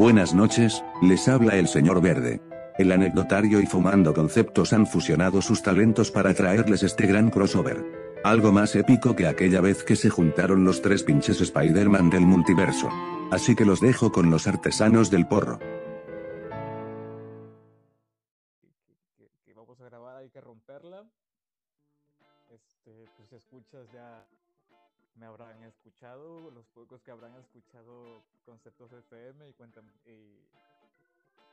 Buenas noches, les habla el señor Verde. El anecdotario y fumando conceptos han fusionado sus talentos para traerles este gran crossover. Algo más épico que aquella vez que se juntaron los tres pinches Spider-Man del multiverso. Así que los dejo con los artesanos del porro. Los pocos que habrán escuchado conceptos FM y cuentan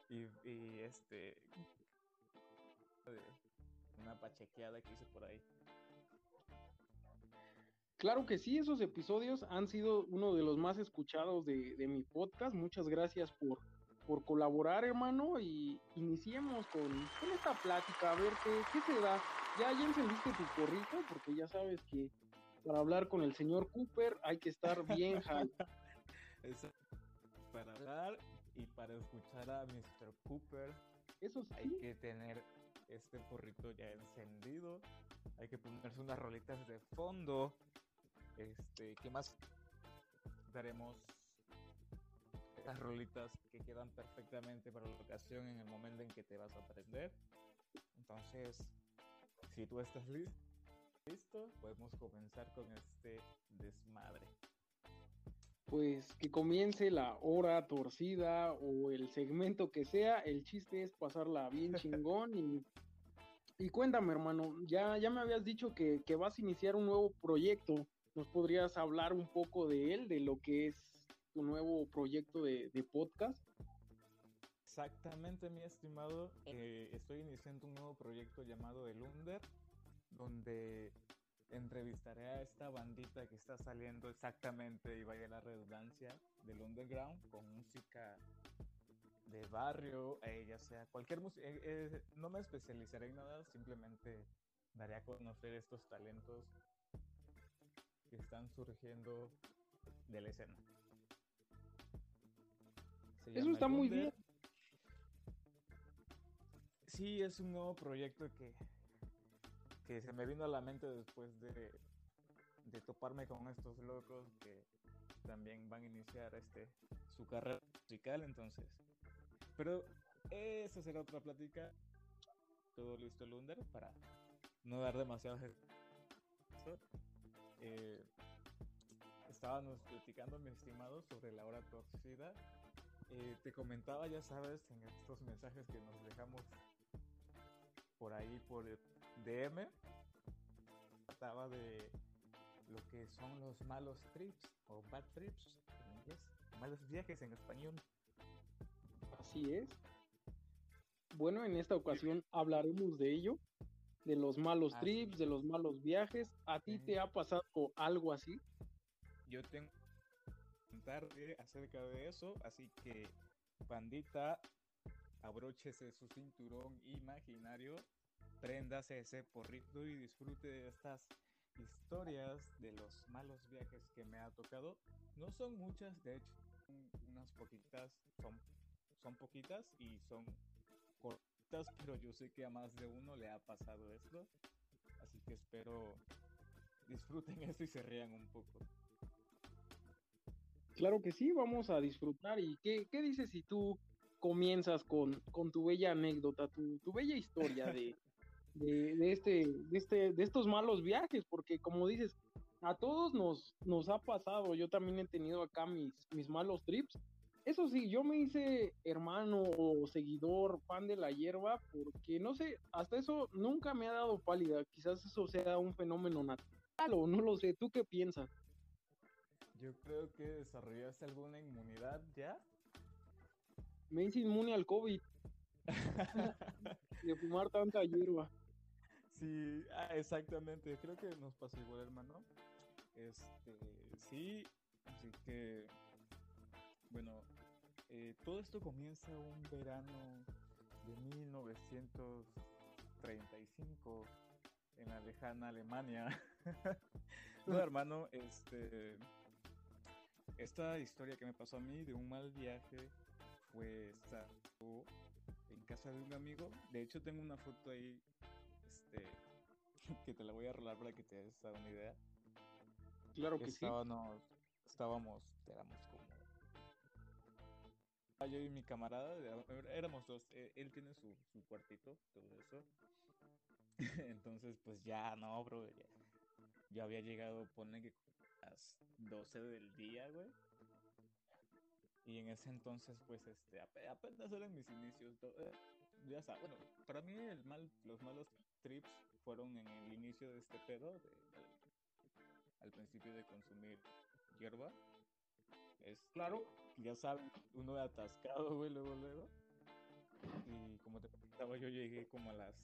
y este una pachequeada que hice por ahí. Claro que sí, esos episodios han sido uno de los más escuchados de, de mi podcast. Muchas gracias por, por colaborar, hermano, y iniciemos con, con esta plática, a ver qué, qué se da. Ya, ya encendiste tu porrito, porque ya sabes que para hablar con el señor Cooper hay que estar bien high. Eso, para hablar y para escuchar a Mr. Cooper Eso sí, hay que tener este porrito ya encendido, hay que ponerse unas rolitas de fondo. Este, ¿qué más daremos? Las rolitas que quedan perfectamente para la ocasión en el momento en que te vas a aprender. Entonces, si tú estás lis- listo, podemos comenzar con este desmadre. pues que comience la hora torcida o el segmento que sea, el chiste es pasarla bien chingón y, y cuéntame hermano, ya, ya me habías dicho que, que vas a iniciar un nuevo proyecto, ¿nos podrías hablar un poco de él, de lo que es tu nuevo proyecto de, de podcast? Exactamente, mi estimado. Eh, estoy iniciando un nuevo proyecto llamado El Under, donde entrevistaré a esta bandita que está saliendo exactamente, y vaya la redundancia, del underground con música de barrio, eh, ya sea cualquier música. no me especializaré en nada, simplemente daré a conocer estos talentos que están surgiendo de la escena. Se Eso está muy bien. Sí, es un nuevo proyecto que, que se me vino a la mente después de, de toparme con estos locos que también van a iniciar este su carrera musical, entonces. Pero esa será otra plática. Todo listo el Under para no dar demasiado. Eh, estábamos platicando, mi estimado, sobre la hora torcida. Eh, te comentaba, ya sabes, en estos mensajes que nos dejamos por ahí por DM, trataba de lo que son los malos trips o bad trips en inglés, malos viajes en español. Así es. Bueno, en esta ocasión hablaremos de ello, de los malos Así trips, de los malos viajes. ¿A ti Sí. te ha pasado algo así? Yo tengo que contarte acerca de eso, así que bandita, abróchese su cinturón imaginario, préndase ese porrito y disfrute de estas historias de los malos viajes que me ha tocado. No son muchas, de hecho, unas poquitas, son, son poquitas y son cortas, pero yo sé que a más de uno le ha pasado esto, así que espero disfruten esto y se rían un poco. Claro que sí, vamos a disfrutar. ¿Y qué, qué dices si tú comienzas con, con tu bella anécdota, tu, tu bella historia de, de, este, de, este, de estos malos viajes? Porque como dices, a todos nos, nos ha pasado. Yo también he tenido acá mis, mis malos trips. Eso sí, yo me hice hermano o seguidor, fan de la hierba, porque no sé, hasta eso nunca me ha dado pálida. Quizás eso sea un fenómeno natural o no lo sé. ¿Tú qué piensas? Yo creo que desarrollaste alguna inmunidad ya. Me hice inmune al COVID de fumar tanta hierba. sí, ah, exactamente. Creo que nos pasó igual, hermano. Este, sí, así que, bueno, eh, todo esto comienza un verano de 1935 en la lejana Alemania. no, hermano, este, esta historia que me pasó a mí de un mal viaje estar en casa de un amigo. De hecho, tengo una foto ahí, este, que te la voy a rolar para que te des una idea. Claro que sí. Estábamos, estábamos, éramos como yo y mi camarada, éramos dos, e, él tiene su, su cuartito, todo eso. Entonces, pues ya, no, bro, ya, yo había llegado, pone que a las 12 del día, güey. Y en ese entonces, pues, este, apenas eran mis inicios. Eh, ya sabes, bueno, para mí el mal, los malos trips fueron en el inicio de este pedo, al principio de consumir hierba. Es, claro. Ya sabes, uno atascado, güey, luego, luego. Y como te comentaba, yo llegué como a las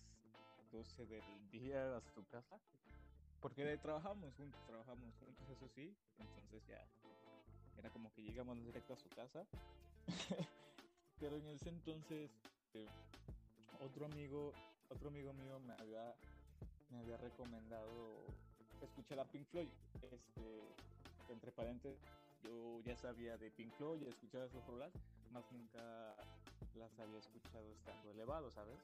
12 del día a tu casa. Porque trabajamos juntos, trabajamos juntos, eso sí. Entonces ya era como que llegamos directo a su casa. Pero en ese entonces, este, otro amigo, otro amigo mío me había, me había recomendado escuchar a Pink Floyd. Este, entre paréntesis, yo ya sabía de Pink Floyd, ya escuchaba sus rolas, más nunca las había escuchado estando elevado, ¿sabes?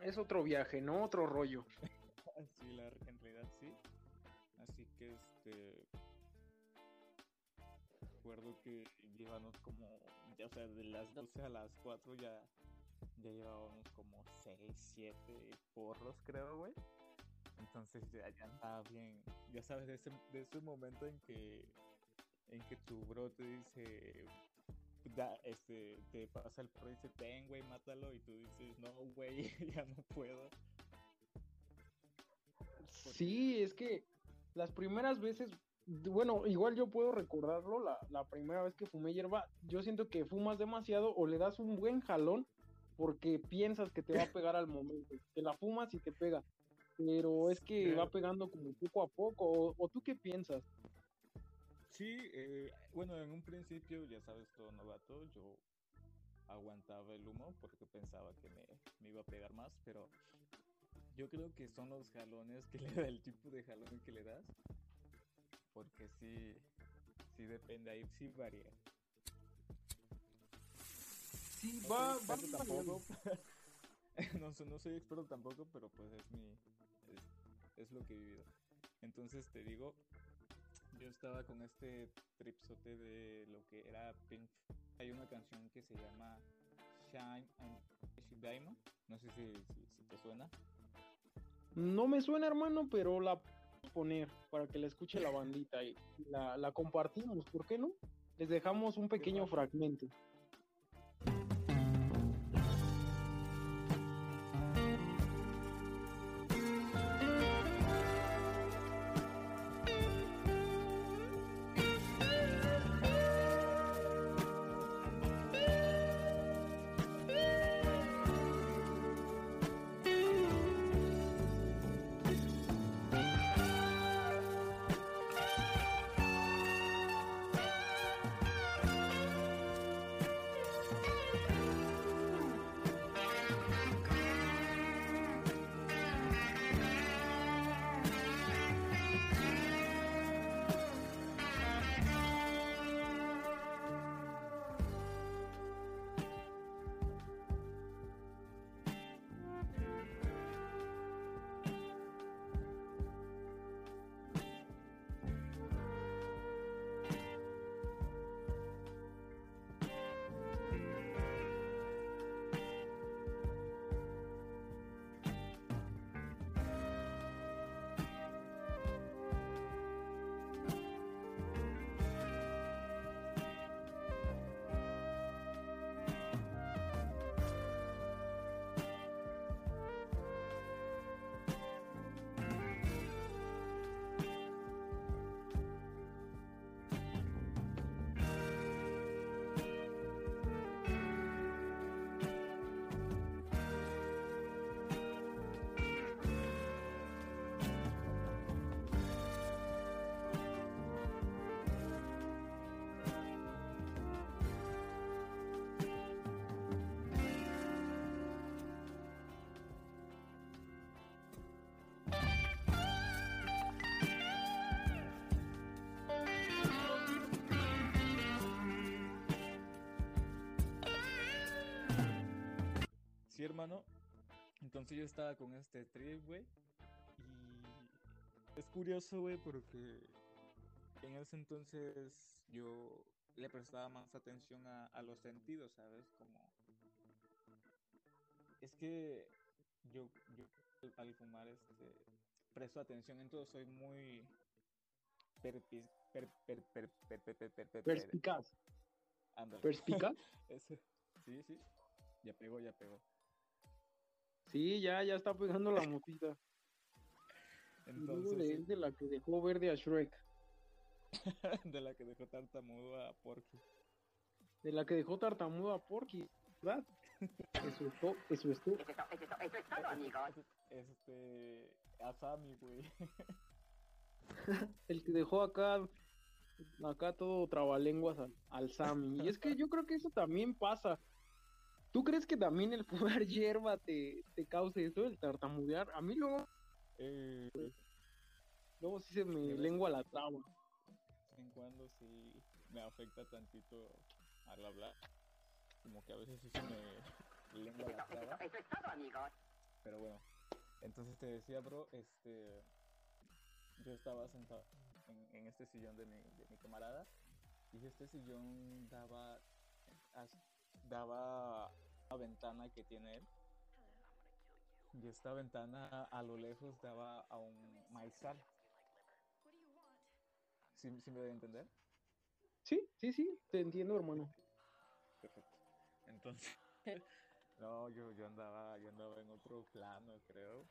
Es otro viaje, ¿no? Otro rollo. sí, la, en realidad sí. Así que este. Recuerdo que llevamos como. Ya, o sea, de las 12 a las 4 ya. Ya llevábamos como 6, 7 porros, creo, güey. Entonces ya, ya estaba bien. Ya sabes, de ese, de ese momento en que. En que tu bro te dice, da, este, te pasa el pro y dice, ten, güey, mátalo, y tú dices, no, güey, ya no puedo. Sí, es que las primeras veces, bueno, igual yo puedo recordarlo, la, la primera vez que fumé hierba, yo siento que fumas demasiado o le das un buen jalón porque piensas que te va a pegar al momento, que la fumas y te pega, pero es que va pegando como poco a poco, o tú qué piensas? Sí, eh, bueno, en un principio, ya sabes, todo novato, yo aguantaba el humo porque pensaba que me, me, iba a pegar más, pero yo creo que son los jalones que le da, el tipo de jalón que le das, porque sí, sí depende, ahí sí varía. Sí, va, va tampoco. no, no soy experto tampoco, pero pues es mi, es, es lo que he vivido. Entonces te digo, yo estaba con este tripsote de lo que era Pink. Hay una canción que se llama Shine on Diamond. No sé si, te suena. No me suena, hermano, pero la poner para que la escuche la bandita y la, la compartimos, ¿por qué no? Les dejamos un pequeño fragmento. Entonces yo estaba con este trip, güey. Y es curioso, güey, porque en ese entonces yo le prestaba más atención a, los sentidos, ¿sabes? Como... Es que yo, al fumar este, presto atención, entonces soy muy perpis, per, perspicaz. Ándale. ¿Perspicaz? Sí, sí. Ya pegó, ya pegó. Sí, ya, ya está pegando la motita. Y luego Entonces, de, de la que dejó verde a Shrek. de la que dejó tartamudo a Porky. De la que dejó tartamudo a Porky, ¿verdad? Eso es todo, eso es todo. Este. A Sammy, güey. El que dejó acá, acá todo trabalenguas al, al Sammy. Y es que yo creo que eso también pasa. ¿Tú crees que también el fumar hierba te, te cause eso, el tartamudear? A mí luego, Eh, de luego sí se me ¿De lengua la traba. vez en cuando sí me afecta tantito al hablar. Como que a veces sí se me lengua la traba. Pero bueno. Entonces te decía, bro, este. Yo estaba sentado en, en este sillón de mi, de mi camarada. Y este sillón daba. daba la ventana que tiene él. Y esta ventana a lo lejos daba a un maizal. ¿Sí, sí me a entender? Sí, sí, sí, te entiendo, hermano. Perfecto. Entonces, no, yo, yo andaba, yo andaba en otro plano, creo.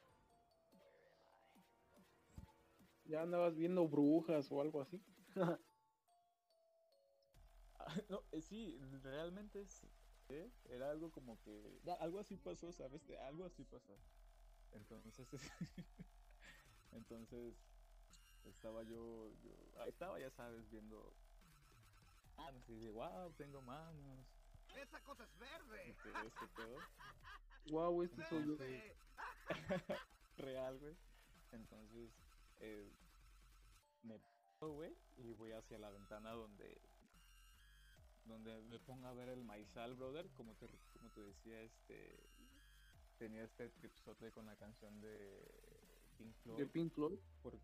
Ya andabas viendo brujas o algo así. Ah, No, eh, sí, realmente sí. ¿Eh? Era algo como que, ya, algo así pasó, ¿sabes? De- Algo así pasó. Entonces, entonces estaba yo, yo, ahí estaba, ya sabes, viendo manos y dije, wow, tengo manos. Esa cosa es verde. Este, este. Wow, este soy yo. Real, güey. Entonces, eh, me güey, y voy hacia la ventana donde donde me pongo a ver el maizal, brother, como te, como te decía, este tenía este tripsote con la canción de Pink Floyd. De Pink Floyd. por-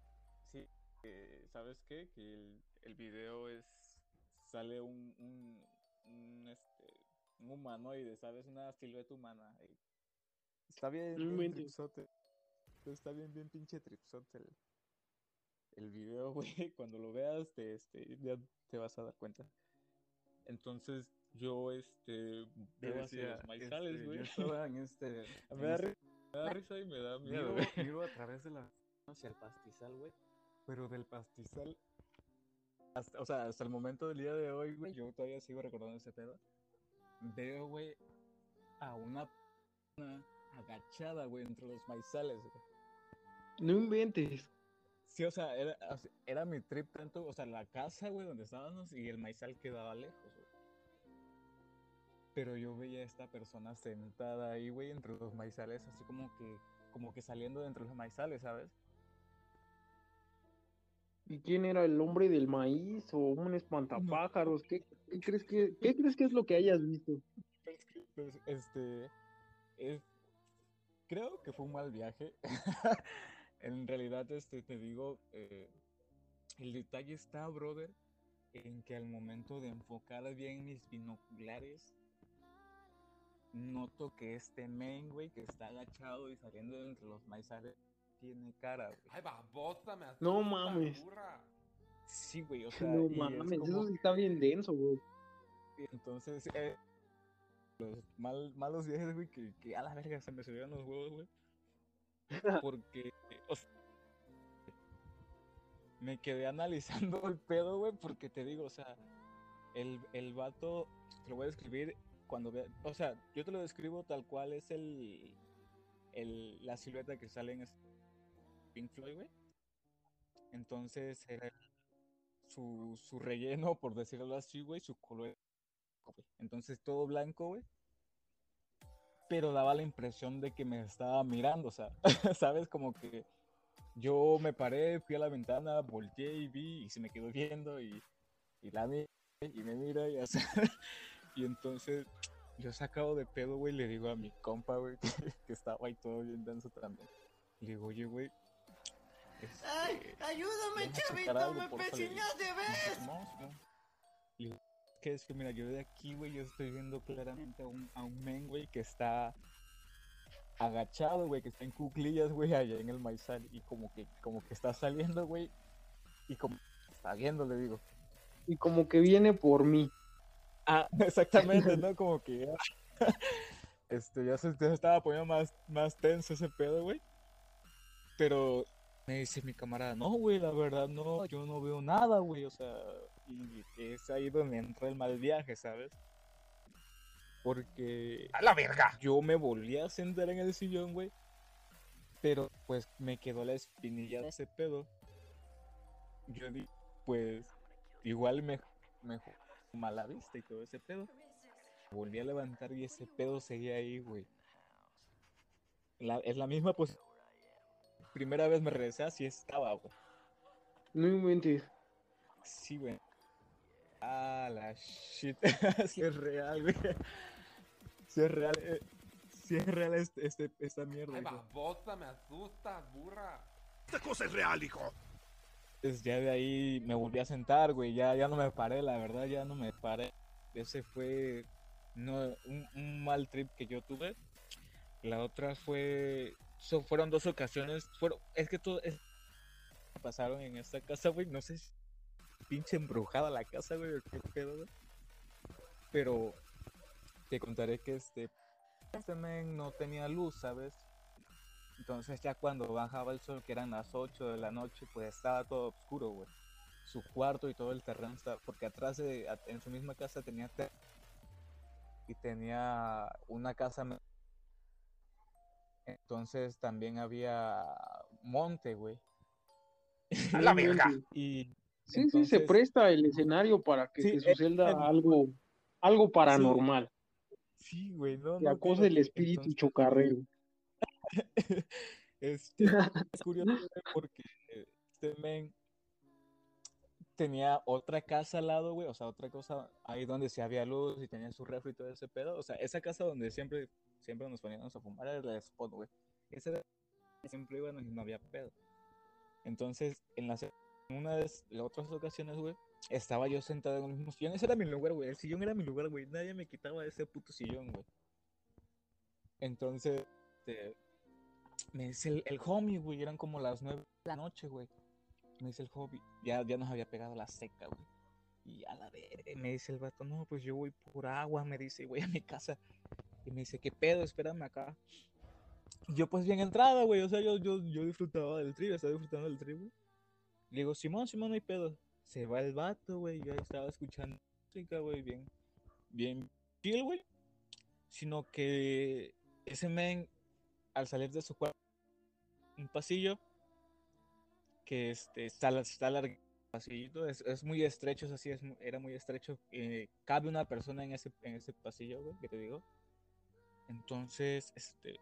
sí, que, ¿sabes qué? Que el, el video es sale un, un, un, este un humanoide, ¿sabes? Una silueta humana. y Está bien, bien tripsote. Está bien, bien pinche tripsote el, el video, güey. Cuando lo veas, te, este, ya te vas a dar cuenta. Entonces, yo, este, veo hacia los maizales, este, güey. Yo estaba en este. Me en da, este- me da risa y me da miedo, miro, güey. miro a través de la hacia el pastizal, güey. Pero del pastizal. Hasta, o sea, hasta el momento del día de hoy, güey, yo todavía sigo recordando ese pedo. Veo, güey, a una agachada, güey, entre los maizales, güey. No inventes. Sí, o sea, era, era mi trip tanto, o sea, la casa, güey, donde estábamos y el maizal quedaba lejos, güey. Pero yo veía a esta persona sentada ahí, güey, entre los maizales, así como que, como que saliendo de entre los maizales, ¿sabes? ¿Y quién era el hombre del maíz o un espantapájaros? ¿Qué, qué crees que, qué crees que es lo que hayas visto? Pues, este, es- creo que fue un mal viaje. en realidad, este, te digo, eh, el detalle está, brother, en que al momento de enfocar bien mis binoculares, noto que este men, güey, que está agachado y saliendo de entre los maizales, tiene cara, güey. Ay, babosa, me No mames. burra. Sí, güey, o sea, No es mames, como eso sí está bien denso, güey. Y Entonces, eh, los mal- malos viajes, güey, que, que a la verga se me subieron los huevos, güey. Porque, o me quedé analizando el pedo, güey, porque te digo, o sea, el, el vato, te lo voy a describir cuando vea, o sea, yo te lo describo tal cual es el, el la silueta que sale en este Pink Floyd, güey. Entonces, era su, su relleno, por decirlo así, güey, su color. Entonces todo blanco, güey. Pero daba la impresión de que me estaba mirando, o sea, ¿sabes? Como que yo me paré, fui a la ventana, volteé y vi y se me quedó viendo y, y la vi y me mira y así. Y entonces yo sacado de pedo, güey, le digo a mi compa, güey, que, estaba ahí todo bien denso también. Le digo, oye, güey. ¡Ay, este, ayúdame, ven a checar chavito! algo, ¡Me porfa", le digo. persinas de vez! No, no. Le digo, que es que, mira, yo de aquí, güey, yo estoy viendo claramente a un, a un men, güey, que está agachado, güey, que está en cuclillas, güey, allá en el maizal. Y como que, como que está saliendo, güey. Y como está viendo, le digo. Y como que viene por mí. Ah, exactamente, ¿no? Como que ya, este, ya se, ya se estaba poniendo más, más tenso ese pedo, güey. Pero me dice mi camarada, no, güey, la verdad no, yo no veo nada, güey, o sea, y es ahí donde entra el mal viaje, ¿sabes? Porque ¡A la verga! yo me volví a sentar en el sillón, güey, pero pues me quedó la espinilla de ese pedo. Yo di, pues, igual me, me jugó mala vista y todo ese pedo. Volví a levantar y ese pedo seguía ahí, güey. La- es la misma pues Primera vez me regresé así estaba, güey. No inventes. Sí, güey. Ah, la shit. sí es real, güey. Sí es real. eh, Sí es real este, este- esta mierda. Ay, hijo. babosa, me asustas, burra. Esta cosa es real, hijo. Entonces ya de ahí me volví a sentar, güey. Ya, ya no me paré, la verdad, ya no me paré. Ese fue no, un, un mal trip que yo tuve. La otra fue. so- fueron dos ocasiones. Fueron, es que todo. Es, pasaron en esta casa, güey. No sé si. Pinche embrujada la casa, güey. o qué pedo, güey. Pero. Te contaré que este. Este men no tenía luz, ¿sabes? Entonces ya cuando bajaba el sol, que eran las 8 de la noche, pues estaba todo oscuro, güey. Su cuarto y todo el terreno estaba, porque atrás de, en su misma casa tenía ter- y tenía una casa. Entonces también había monte, güey. ¡A No la verga! Y Sí, sí, se presta el escenario para que Sí, suceda algo, algo paranormal. Sí, güey, no, Te no, acosa el fíjate, espíritu entonces, chocarrero. Este, es curioso porque este men tenía otra casa al lado, güey, o sea, otra cosa ahí donde sí había luz y tenía su refri y todo ese pedo, o sea, esa casa donde siempre, siempre nos poníamos a fumar era el spot, güey. Esa era- siempre íbamos y no había pedo. Entonces, en en una de las otras ocasiones, güey, estaba yo sentado en el mismo sillón, ese era mi lugar, güey, el sillón era mi lugar, güey, nadie me quitaba ese puto sillón, güey. Entonces, este, me dice el, el homie, güey, eran como las nueve de la noche, güey. Me dice el homie, ya, ya nos había pegado la seca, güey. Y a la verga, me dice el vato, no, pues yo voy por agua, me dice, voy a mi casa. Y me dice, ¿qué pedo? Espérame acá. Yo pues bien entrada, güey, o sea, yo, yo, disfrutaba del trío, estaba disfrutando del trío, güey. Le digo, Simón, Simón, no hay pedo. Se va el vato, güey, yo estaba escuchando música, güey, bien, bien chill, güey. Sino que ese men, al salir de su cuarto, un pasillo que este, está, está largo pasillito, es, es muy estrecho, es así, es, era muy estrecho. eh, cabe una persona en ese, en ese pasillo, güey, que te digo. Entonces, este,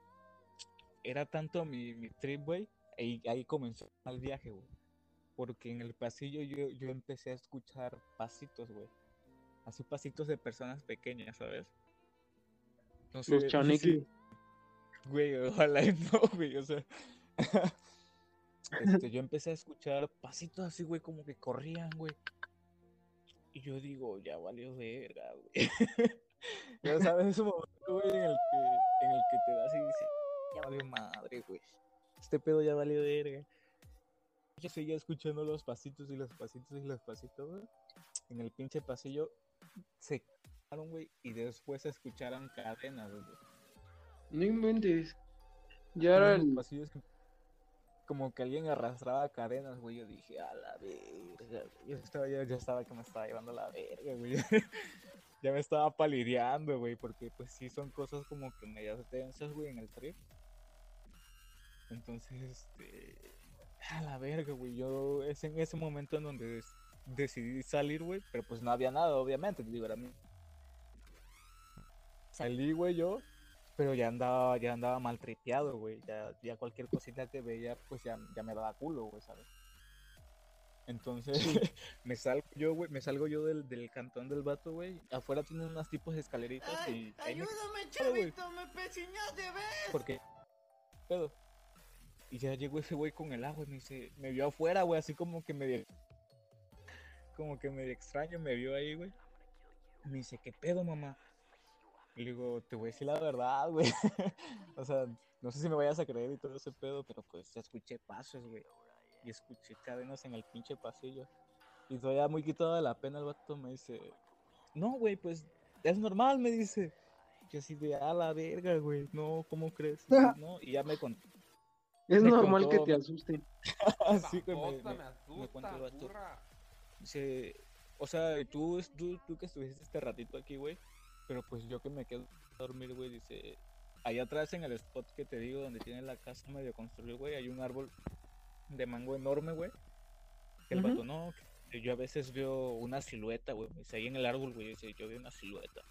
era tanto mi, mi trip, güey, y ahí comenzó el viaje, güey. Porque en el pasillo yo, yo empecé a escuchar pasitos, güey. Así pasitos de personas pequeñas, ¿sabes? No sé- Los Güey, ojalá y no, güey, o sea. este, yo empecé a escuchar pasitos así, güey, como que corrían, güey. Y yo digo, ya valió verga, güey. ya sabes, ese momento, güey, en el que, en el que te das y dices, ya valió madre, güey. Este pedo ya valió verga. Yo seguía escuchando los pasitos y los pasitos y los pasitos, güey. En el pinche pasillo se quedaron, güey, y después se escucharon cadenas, güey. No inventes. Ya era el, pasillos que- como que alguien arrastraba cadenas, güey. Yo dije, a la verga. güey". Yo estaba, ya, ya estaba que me estaba llevando la verga, güey. ya me estaba palideando, güey. Porque pues sí son cosas como que medias tensas, güey, en el trip. Entonces, este. A la verga, güey. Yo es en ese momento en donde decidí salir, güey. Pero pues no había nada, obviamente. Digo, era mi- Salí, güey, yo pero ya andaba, ya andaba maltripeado, güey. Ya, ya cualquier cosita que veía, pues ya, ya me daba culo, güey, ¿sabes? Entonces, me salgo yo, güey, me salgo yo del, del cantón del vato, güey. Afuera tiene unas tipos de escaleritas y me ayúdame, chavito, me pechiñaste, ¿ves? porque pedo. Y ya llegó ese güey con el agua y me dice, me vio afuera, güey, así como que medio como que medio extraño, me vio ahí, güey. Me dice, ¿qué pedo, mamá? Y le digo, te voy a decir la verdad, güey. o sea, no sé si me vayas a creer y todo ese pedo, pero pues escuché pasos, güey. Y escuché cadenas en el pinche pasillo. Y todavía muy quitado de la pena el vato me dice, no, güey, pues es normal, me dice. Yo así de, a la verga, güey, no, ¿cómo crees? No, y ya me contó. Es Me normal contó- que te asusten. Así que me, me- me me asusta, vato. burra. Dice, o sea, tú, tú, tú que estuviste este ratito aquí, güey, pero pues yo que me quedo a dormir, güey, dice, allá atrás en el spot que te digo, donde tiene la casa medio construida, güey, hay un árbol de mango enorme, güey. Que el Ujú. vato, no, que yo a veces veo una silueta, güey, me dice, ahí en el árbol, güey, dice, yo veo una silueta.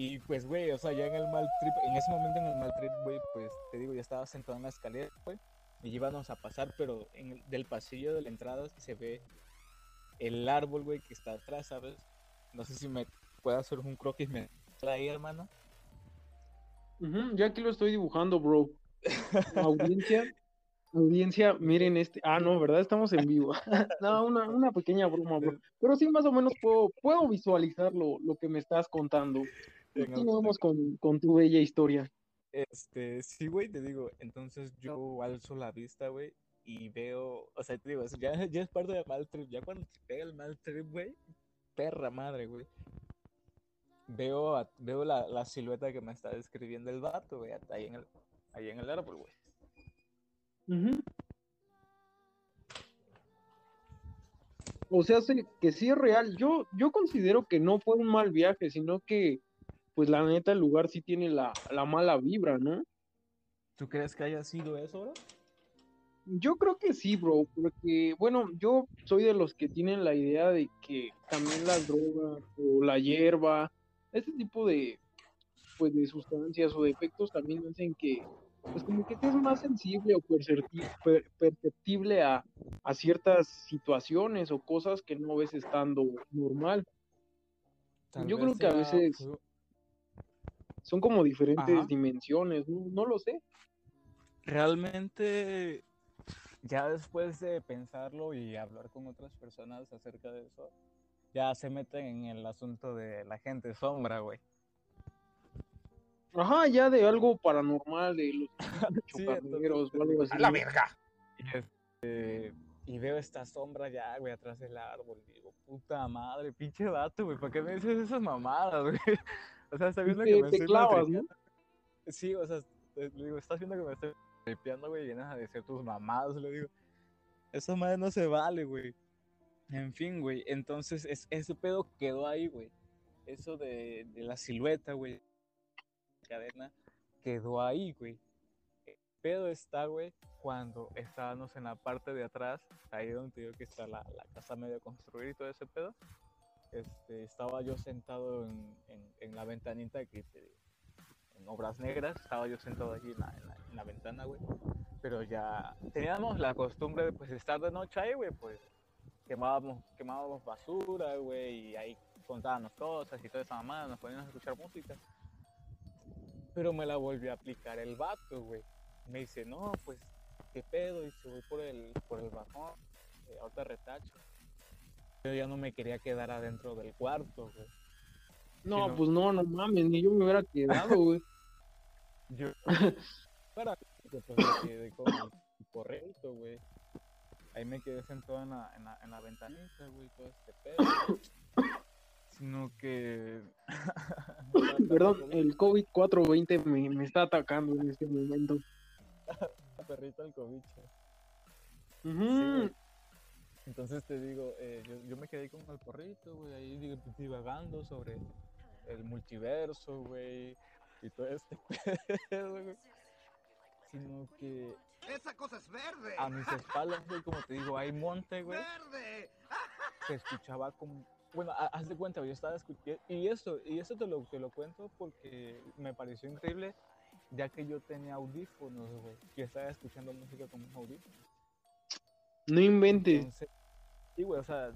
Y pues, güey, o sea, ya en el mal trip, en ese momento en el mal trip, güey, pues te digo, ya estaba sentado en la escalera, güey, y íbamos a pasar, pero en el, del pasillo de la entrada se ve el árbol, güey, que está atrás, ¿sabes? No sé si me puede hacer un croquis, me trae, hermano. Ujú, Ya aquí lo estoy dibujando, bro. Audiencia, audiencia, miren este. Ah, no, ¿verdad? Estamos en vivo. No, una, una pequeña broma, bro. Pero sí, más o menos puedo, puedo visualizar lo, lo que me estás contando. Continuamos con, con tu bella historia. Este, sí, güey, te digo, entonces yo alzo la vista, güey, y veo, o sea, te digo, ya, ya es parte del mal trip, ya cuando te pega el mal trip, güey, perra madre, güey. Veo, a- veo la, la silueta que me está describiendo el vato, güey, ahí en el, ahí en el árbol, güey. Ujú. O sea, sí- que sí es real. Yo, yo considero que no fue un mal viaje, sino que, pues la neta, el lugar sí tiene la, la mala vibra, ¿no? ¿Tú crees que haya sido eso, bro? Yo creo que sí, bro, porque, bueno, yo soy de los que tienen la idea de que también las drogas o la hierba, ese tipo de, pues, de sustancias o de efectos también hacen que, pues, como que estés más sensible o percepti- per- perceptible a, a ciertas situaciones o cosas que no ves estando normal. Tal Yo creo que a veces- fue- Son como diferentes Ajá. dimensiones, no, no lo sé. Realmente, ya después de pensarlo y hablar con otras personas acerca de eso, ya se meten en el asunto de la gente sombra, güey. Ajá, ya de algo paranormal, de los Sí, entonces, o algo así. ¡A la verga! Y, este, y veo esta sombra ya, güey, atrás del árbol. Digo, puta madre, pinche vato, güey, ¿para qué me dices esas mamadas, güey? O sea, está viendo te- que me te estoy clavas, maltripeando. Sí, o sea, le digo, estás viendo que me estoy tripeando, güey, y vienes a decir tus mamadas, le digo. Esa madre no se vale, güey. En fin, güey, entonces es, ese pedo quedó ahí, güey. Eso de, de la silueta, güey, cadena, quedó ahí, güey. El pedo está, güey, cuando estábamos en la parte de atrás, ahí donde digo que está la, la casa medio construida y todo ese pedo. Este, estaba yo sentado en, en- la ventanita que en obras negras, estaba yo sentado allí en la ventana, güey. Pero ya teníamos la costumbre de pues estar de noche ahí, güey, pues quemábamos, quemábamos basura, güey, y ahí contábamos cosas y toda esa mamada, nos poníamos a escuchar música. Pero me la volvió a aplicar el vato, güey. Me dice, no, pues, ¿qué pedo? Y se voy por el, por el bajón, eh, ahorita retacho. Yo ya no me quería quedar adentro del cuarto, güey. No, pues no, no mames, ni yo me hubiera quedado, güey. Yo, para que pues me quedé con el correcto, güey. Ahí me quedé sentado en la, en la, en la ventanita, güey, todo este pedo. Sino que. Perdón, el COVID-420 me, me está atacando en este momento. perrito al cobicho. Ujú. güey. Entonces te digo, eh, yo, yo me quedé con el porrito, güey, ahí digo, divagando sobre el multiverso, güey, y todo este pedo, güey. Sino que ¡Esa cosa es verde! a mis espaldas, güey, como te digo, hay monte, güey, ¡Verde! se escuchaba como... Bueno, ha- haz de cuenta, yo estaba escuchando... Y eso, y eso te lo, te lo cuento porque me pareció increíble, ya que yo tenía audífonos, güey, y estaba escuchando música con mis audífonos. No inventes. Entonces, sí, güey, o sea,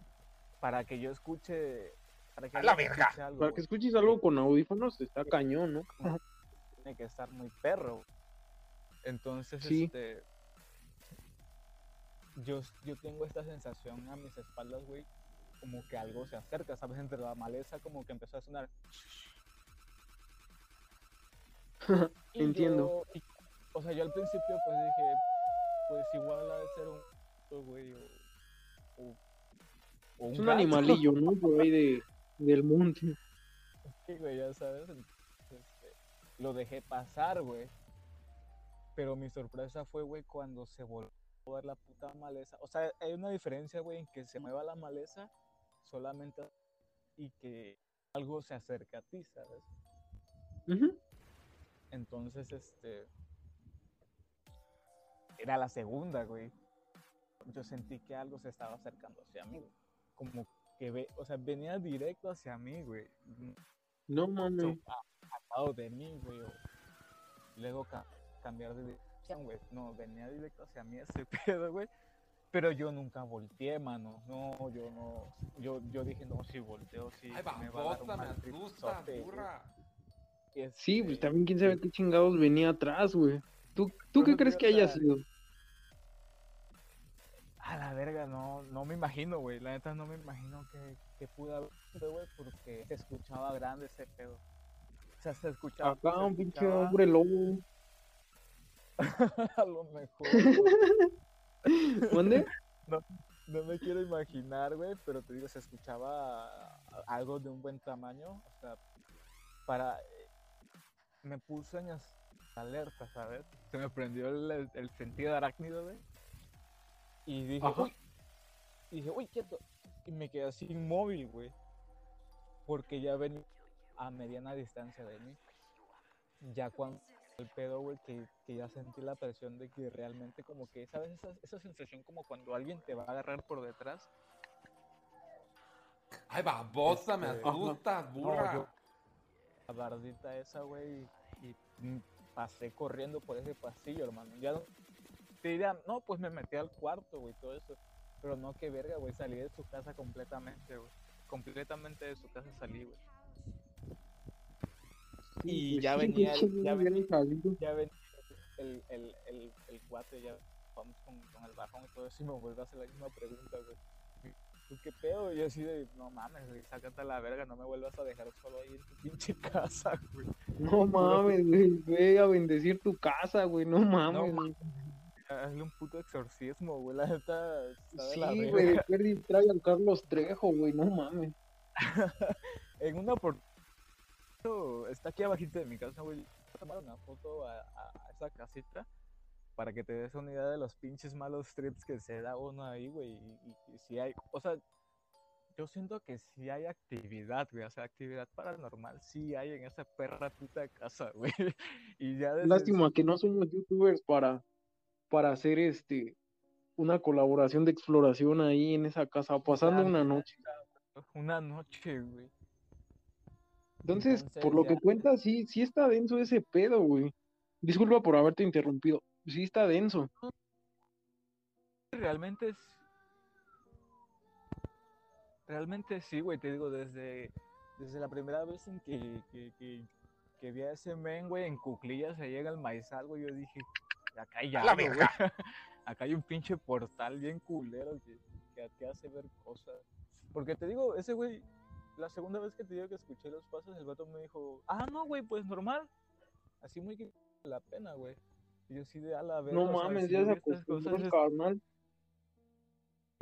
para que yo escuche. Para que ¡A la verga! escuche algo, Para que escuches algo con audífonos está cañón, ¿no? tiene que estar muy perro. Entonces, Sí. este. Yo, yo tengo esta sensación a mis espaldas, güey, como que algo se acerca, ¿sabes? Entre la maleza como que empezó a sonar. Y Entiendo. yo- y- o sea, yo al principio pues dije, pues igual ha de ser un gato, güey, o, o- o Es un un gato. animalillo, ¿no? Por ahí de, del monte. Sí, güey, ya sabes. este, lo dejé pasar, güey. Pero mi sorpresa fue, güey, cuando se volvió a ver la puta maleza. O sea, hay una diferencia, güey, en que se mueva la maleza solamente y que algo se acerca a ti, ¿sabes? Entonces, este. Era la segunda, güey. Yo sentí que algo se estaba acercando hacia mí, güey. Como que ve, o sea, venía directo hacia mí, güey. No mames. a- al lado de mí, güey. o Luego ca- cambiar de dirección, güey. No, venía directo hacia mí ese pedo, güey. Pero yo nunca volteé, mano. No, yo no. Yo, yo dije, no, si volteo, sí. Ay, me va a dar un me asusta, burra. Y Sí, pues este, también quién sabe qué chingados venía atrás, güey. ¿Tú, ¿tú qué crees que haya sido? A la verga, no, no me imagino, güey. La neta no me imagino que, que pudo haber güey, porque se escuchaba grande ese pedo. O sea, se escuchaba. Acá un pinche hombre lobo. a lo mejor. ¿Dónde? No me quiero imaginar, güey, pero te digo, se escuchaba algo de un buen tamaño. O sea, para. Me puso en alerta, ¿sabes? Se me prendió el, el sentido arácnido, güey. Y dije, Ajá. uy. Y dije, uy, quieto. Y me quedé así inmóvil, güey. Porque ya venía a mediana distancia de mí. Ya cuando el pedo, güey, que, que ya sentí la presión de que realmente como que, ¿sabes? Esa, esa sensación como cuando alguien te va a agarrar por detrás. Ay, babota, me Este, asustas, burra. yo- La bardita esa, güey, y, y, pasé corriendo por ese pasillo, hermano. Ya no, te diría, no, pues me metí al cuarto, güey, todo eso. Pero no, qué verga, güey, salí de su casa completamente, güey. Completamente de su casa salí, güey. Y Pues ya venía, el- ya venía, salido. ya venía el, el, el, el cuate, ya vamos con, con el bajón y todo eso, y me vuelve a hacer la misma pregunta, güey. ¿Tú qué pedo? Y yo así de, no mames, güey, sácate a la verga, no me vuelvas a dejar solo ahí en tu pinche casa, güey. No mames, güey. Ve a bendecir tu casa, güey. No mames, No güey. Hazle un puto exorcismo, güey, la neta está de la Sí, verga. güey. Perdi trae al Carlos Trejo, güey. No mames. En una por... Está aquí abajito de mi casa, güey. Voy a tomar una foto a, a- a esa casita para que te des una idea de los pinches malos trips que se da uno ahí, güey. Y, y- y si hay, o sea, yo siento que si hay actividad, güey, o sea, actividad paranormal, sí hay en esa perra puta casa, güey. Y ya desde Lástima que no somos youtubers para, para hacer este una colaboración de exploración ahí en esa casa, pasando Ya, una noche. una noche, güey. Entonces, Entonces, por lo que cuentas, sí, sí está denso ese pedo, güey. Disculpa por haberte interrumpido. Sí está denso. Realmente es. Realmente sí, güey, te digo, desde, desde la primera vez en que, que, que, que vi a ese men, güey, en cuclillas se llega el maizal, güey, yo dije, acá hay algo, güey. Acá hay un pinche portal bien culero que, que te hace ver cosas. Porque te digo, ese güey, la segunda vez que te digo que escuché los pasos, el vato me dijo, ah, no, güey, pues normal. Así muy que la pena, güey. Y yo sí de a la verga, No mames, ya se acostumbró carnal.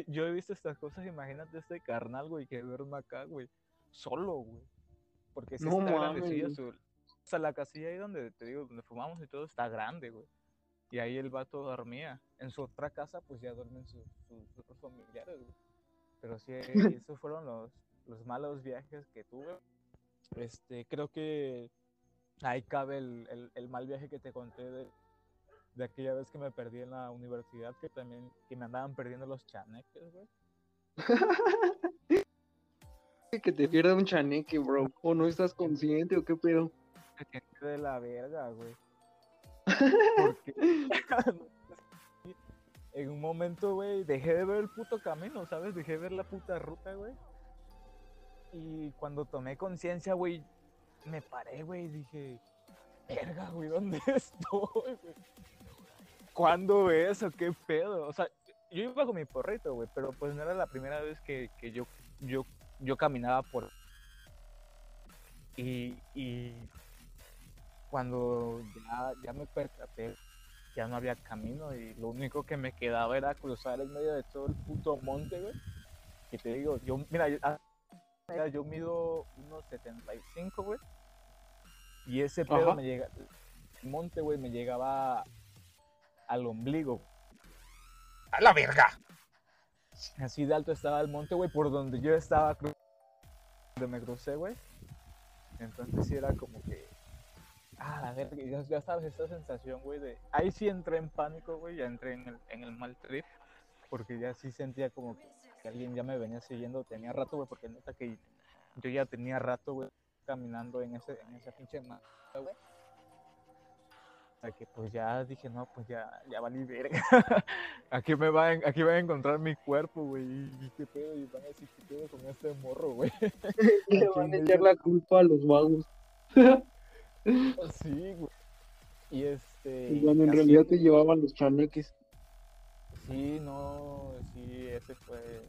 yo he visto estas cosas, imagínate este carnal, güey, que duerme acá, güey, solo, güey. Porque sí No está mames, su... O sea, la casilla ahí donde, te digo, donde fumamos y todo, está grande, güey. Y ahí el vato dormía. En su otra casa, pues ya duermen sus, sus otros familiares, güey. Pero sí, esos fueron los, los malos viajes que tuve. Este, creo que ahí cabe el, el, el mal viaje que te conté de, de aquella vez que me perdí en la universidad, que también, que me andaban perdiendo los chaneques, güey. Que te pierda un chaneque, bro. O no estás consciente o qué pedo. De la verga, güey. Porque en un momento, güey, dejé de ver el puto camino, ¿sabes? Dejé de ver la puta ruta, güey. Y cuando tomé conciencia, güey, me paré, güey, dije, verga, güey, ¿dónde estoy, güey? ¿Cuándo eso? ¿Qué pedo? O sea, yo iba con mi porrito, güey, pero pues no era la primera vez que, que yo yo, yo caminaba por... Y, y cuando ya, ya me percaté, ya no había camino y lo único que me quedaba era cruzar en medio de todo el puto monte, güey. Que te digo, yo, mira, yo, ah, yo mido unos 75, güey. Y ese pedo Ajá. me llega, el monte, güey, me llegaba al ombligo. ¡A la verga! Así de alto estaba el monte, güey, por donde yo estaba, donde me crucé, güey. Entonces sí era como que, ah, la verga, ya, ya sabes esa sensación, güey, de... Ahí sí entré en pánico, güey, ya entré en el, en el mal trip, porque ya sí sentía como que, que alguien ya me venía siguiendo, tenía rato, güey, porque neta que yo ya tenía rato, güey, caminando en ese, en esa pinche mata, güey. O sea que pues ya dije, no, pues ya, ya valí verga. aquí me va aquí va a encontrar mi cuerpo, güey. Y, qué pedo, y van a decir qué pedo con este morro, güey. Le van a echar la culpa a los vagos. Sí, güey. Y este. Y cuando en así- realidad te llevaban los chaneques. Sí, no, sí, ese fue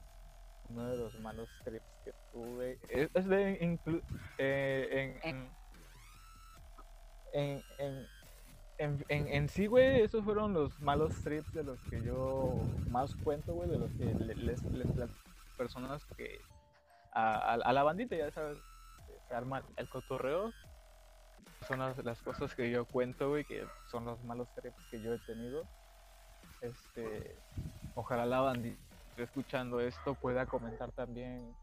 uno de los malos trips que tuve. Es, de inclu- eh, en, en, en, en, en, sí, güey, esos fueron los malos trips de los que yo más cuento, güey, de los que le- les, les- las personas que a, a, a la bandita, ya sabes, se arma el cotorreo. Son las, las cosas que yo cuento, güey, que son los malos trips que yo he tenido. Este, ojalá la bandita escuchando esto pueda comentar también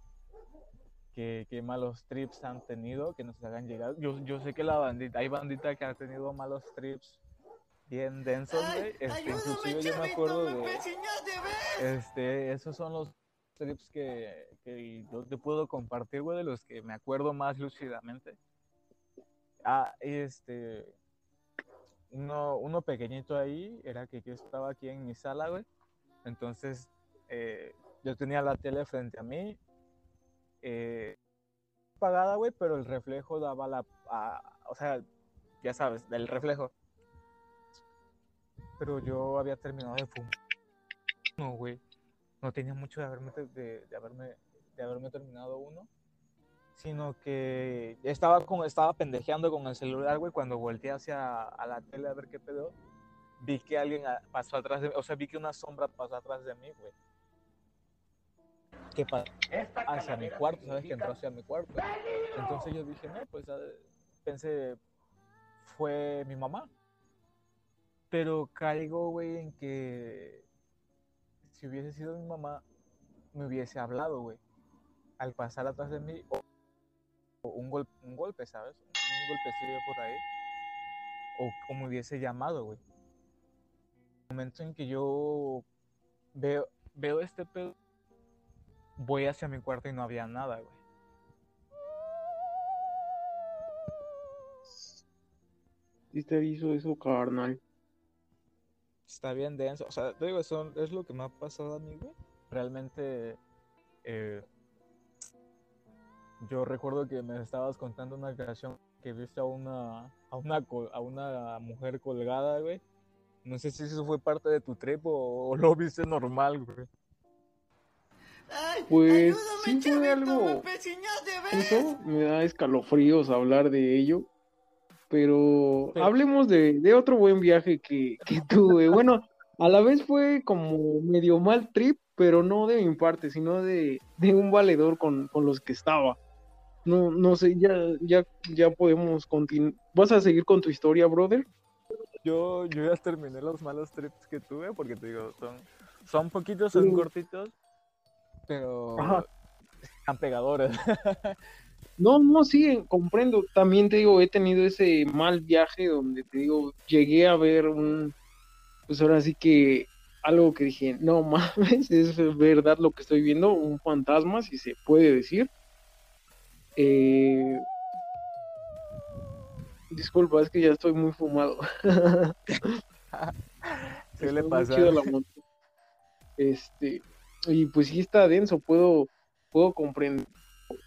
qué, qué malos trips han tenido, que nos hagan llegar. Yo, yo sé que la bandita, hay bandita que ha tenido malos trips bien densos, güey. Este, inclusive yo me acuerdo de, este, esos son los trips que, que yo te puedo compartir, güey, de los que me acuerdo más lúcidamente. Ah, este, uno, uno pequeñito ahí era que yo estaba aquí en mi sala, güey. Entonces, eh, yo tenía la tele frente a mí, eh, apagada, güey, pero el reflejo daba la, a- o sea, ya sabes, del reflejo. Pero yo había terminado de fumar. No, güey. No tenía mucho de haberme, de haberme, de haberme terminado uno. Sino que estaba, con, estaba pendejeando con el celular, güey, cuando volteé hacia a la tele a ver qué pedo. Vi que alguien a- pasó atrás de mí, o sea, vi que una sombra pasó atrás de mí, güey. Que pasó hacia mi cuarto, ¿sabes? Que entró hacia mi cuarto. Entonces yo dije, no, pues ah, pensé, fue mi mamá. Pero caigo, güey, en que si hubiese sido mi mamá, me hubiese hablado, güey. Al pasar atrás de mí, un, gol- un golpe, ¿sabes? Un golpecillo por ahí. O como hubiese llamado, güey. El momento en que yo veo, veo este pedo, voy hacia mi cuarto y no había nada, güey. Sí te hizo eso, carnal. está bien denso. O sea, te digo, eso es lo que me ha pasado a mí, güey. Realmente, eh, yo recuerdo que me estabas contando una ocasión que viste a una, a una, a una mujer colgada, güey. No sé si eso fue parte de tu trip o, o lo viste normal, güey. Pues sí fue algo. Eso me da escalofríos hablar de ello. Pero hablemos de, de otro buen viaje que, que tuve. Bueno, a la vez fue como medio mal trip, pero no de mi parte, sino de, de un valedor con, con los que estaba. No, no sé, ya, ya, ya podemos continuar. ¿Vas a seguir con tu historia, brother? Yo, yo ya terminé los malos trips que tuve porque te digo, son, son poquitos, son cortitos, pero Ajá. están pegadores. No, no, sí, comprendo. También te digo, he tenido ese mal viaje donde te digo, llegué a ver un, pues ahora sí que algo que dije, no mames, es verdad lo que estoy viendo, un fantasma, si se puede decir. Eh, disculpa, es que ya estoy muy fumado. Muy pasar. chido la. Este, y pues sí está denso, puedo, puedo comprender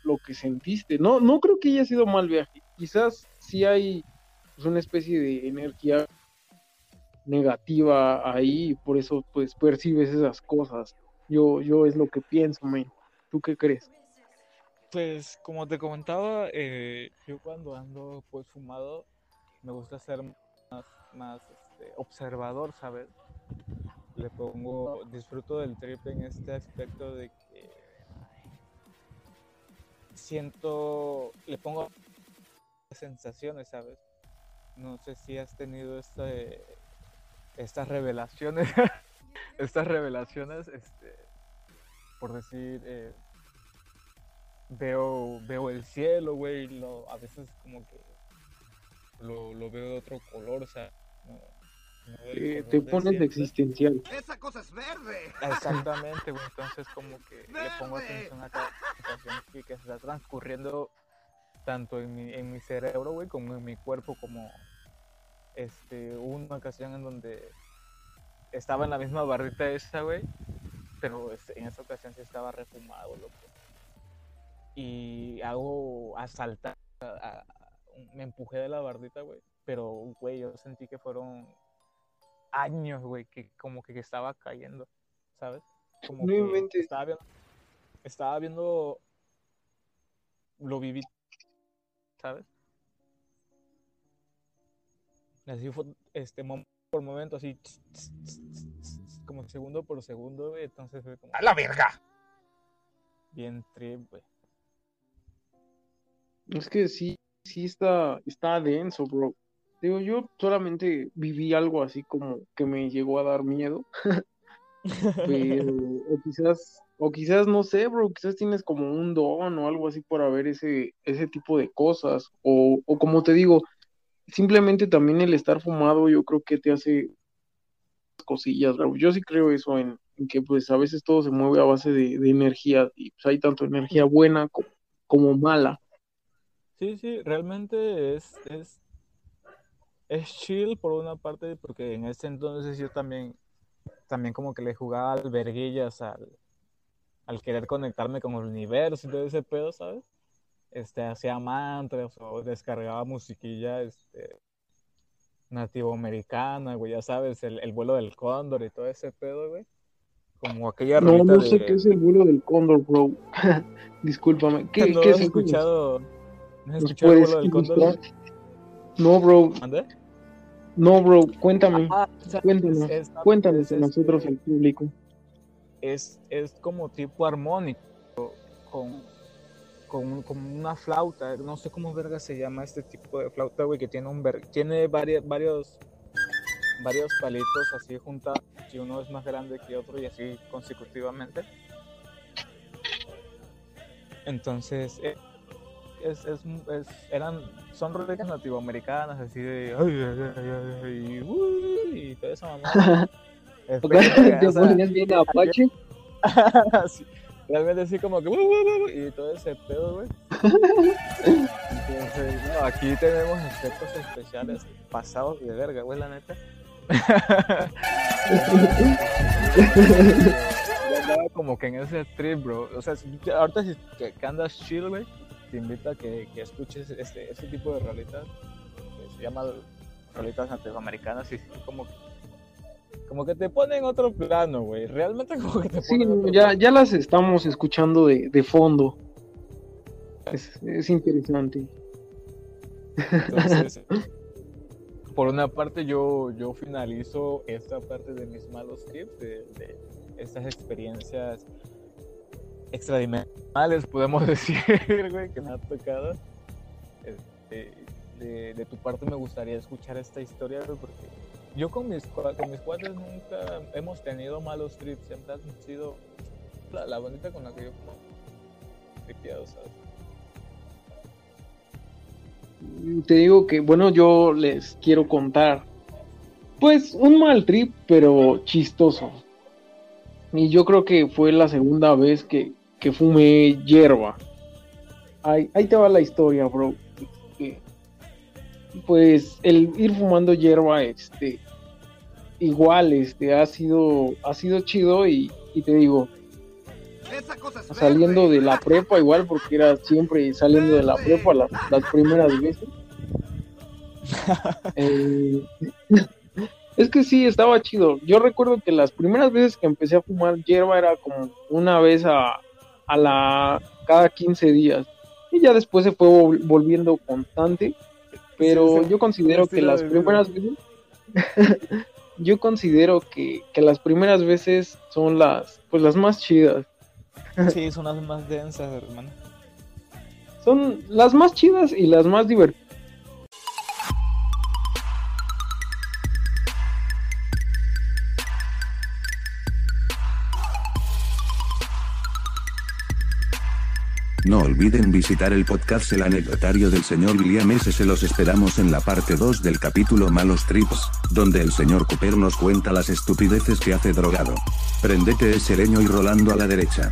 lo que sentiste. No, no creo que haya sido mal viaje. Quizás sí hay pues, una especie de energía negativa ahí y por eso pues percibes esas cosas. Yo, yo es lo que pienso, man. ¿Tú qué crees? Pues como te comentaba, eh, yo cuando ando pues fumado me gusta ser más, más este, observador, ¿sabes? Le pongo, disfruto del trip en este aspecto de que siento, le pongo sensaciones, ¿sabes? No sé si has tenido este, estas revelaciones, estas revelaciones, este, por decir, eh, veo, veo el cielo, güey, lo, a veces como que lo, lo veo de otro color, o sea, no, Eh, te de pones siempre. existencial. Esa cosa es verde. Exactamente, güey. Entonces, como que le pongo atención a cada situación que, que se está transcurriendo tanto en mi, en mi cerebro, güey, como en mi cuerpo, como este, una ocasión en donde estaba en la misma barrita esa, güey, pero en esa ocasión sí estaba refumado, loco. Y hago asaltar, a- a- me empujé de la bardita, güey, pero, güey, yo sentí que fueron años, güey, que como que estaba cayendo, ¿sabes? Como No que estaba viendo, estaba viendo, lo viví, ¿sabes? Así fue, este, mom- por momento, así, tss, tss, tss, tss, tss, como segundo por segundo, güey, entonces fue como A la verga. bien trip, güey. Es que sí, sí está, está denso, bro. Digo, yo solamente viví algo así como que me llegó a dar miedo, pero, o quizás, o quizás, no sé, bro, quizás tienes como un don o algo así para ver ese, ese tipo de cosas, o, o como te digo, simplemente también el estar fumado yo creo que te hace cosillas, bro. Yo sí creo eso en, en que pues a veces todo se mueve a base de, de energía, y pues hay tanto energía buena como, como mala. Sí, sí, realmente es, es, es chill por una parte, porque en ese entonces yo también, también como que le jugaba alberguillas al, al querer conectarme con el universo y todo ese pedo, ¿sabes? Este, hacía mantras o descargaba musiquilla, este, nativoamericana, güey, ya sabes, el, el vuelo del cóndor y todo ese pedo, güey. Como aquella No, no sé de- qué es el vuelo del cóndor, bro. Discúlpame. ¿Qué, ¿No qué has es eso? ¿No has ¿Nos escuchado el puedes vuelo del cóndor? ilustrar? No, bro. No, bro. Cuéntame. Ah. Cuéntanos. Es- Cuéntanos es- a es- nosotros, el público. es, es como tipo armónico, con, con, como una flauta, no sé cómo verga se llama este tipo de flauta, güey, que tiene un ver- tiene varios, varios, varios palitos así juntados, y uno es más grande que otro y así consecutivamente. Entonces, eh, es, es, es- eran, son rolitas nativoamericanas, así de, ay, ay, ay, uy, y toda esa. Espera, ¿Te ponías bien apache? Sí, realmente así como que y todo ese pedo, güey. Entonces, no, aquí tenemos efectos especiales pasados de verga, güey, la neta. Andaba como que en ese trip, bro. O sea, ahorita si que, que andas chill, güey, te invito a que, que escuches este, ese tipo de rolitas que se llaman rolitas latinoamericanas y sí, como que como que te ponen en otro plano, güey. Realmente como que te Sí, ponen en otro ya, ya las estamos escuchando de, de fondo. Es, es interesante. Entonces, por una parte yo, yo finalizo esta parte de mis malos tips, de, de estas experiencias extradimensionales, podemos decir, güey, que me ha tocado. Este, de, tu parte me gustaría escuchar esta historia, güey, porque yo con mis, con mis cuates nunca hemos tenido malos trips, siempre han sido la, la bonita con la que yo como tripeado, ¿sabes? Te digo que, bueno, yo les quiero contar, pues, un mal trip, pero chistoso. Y yo creo que fue la segunda vez que, que fumé hierba. Ahí, ahí te va la historia, bro. Pues el ir fumando hierba, este, igual, este, ha sido, ha sido chido y, y te digo, saliendo de la prepa igual porque era siempre saliendo de la prepa las, las primeras veces Eh, es que sí estaba chido yo recuerdo que las primeras veces que empecé a fumar hierba era como una vez a, a la cada 15 días. Y ya después se fue vol- volviendo constante. Pero sí, yo considero que las primeras veces. yo considero que, que las primeras veces son las, pues las más chidas. Sí, son las más densas, hermano. Son las más chidas y las más divertidas. No olviden visitar el podcast El Anecdotario del señor William S. Se los esperamos en la parte 2 del capítulo Malos Trips, donde el señor Cooper nos cuenta las estupideces que hace drogado. Prendete ese leño y rolando a la derecha.